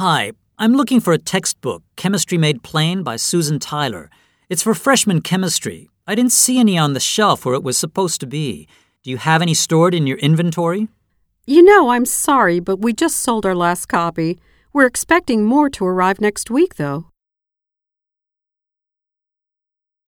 Hi, I'm looking for a textbook, Chemistry Made Plain by Susan Tyler. It's for freshman chemistry. I didn't see any on the shelf where it was supposed to be. Do you have any stored in your inventory? You know, I'm sorry, but we just sold our last copy. We're expecting more to arrive next week, though.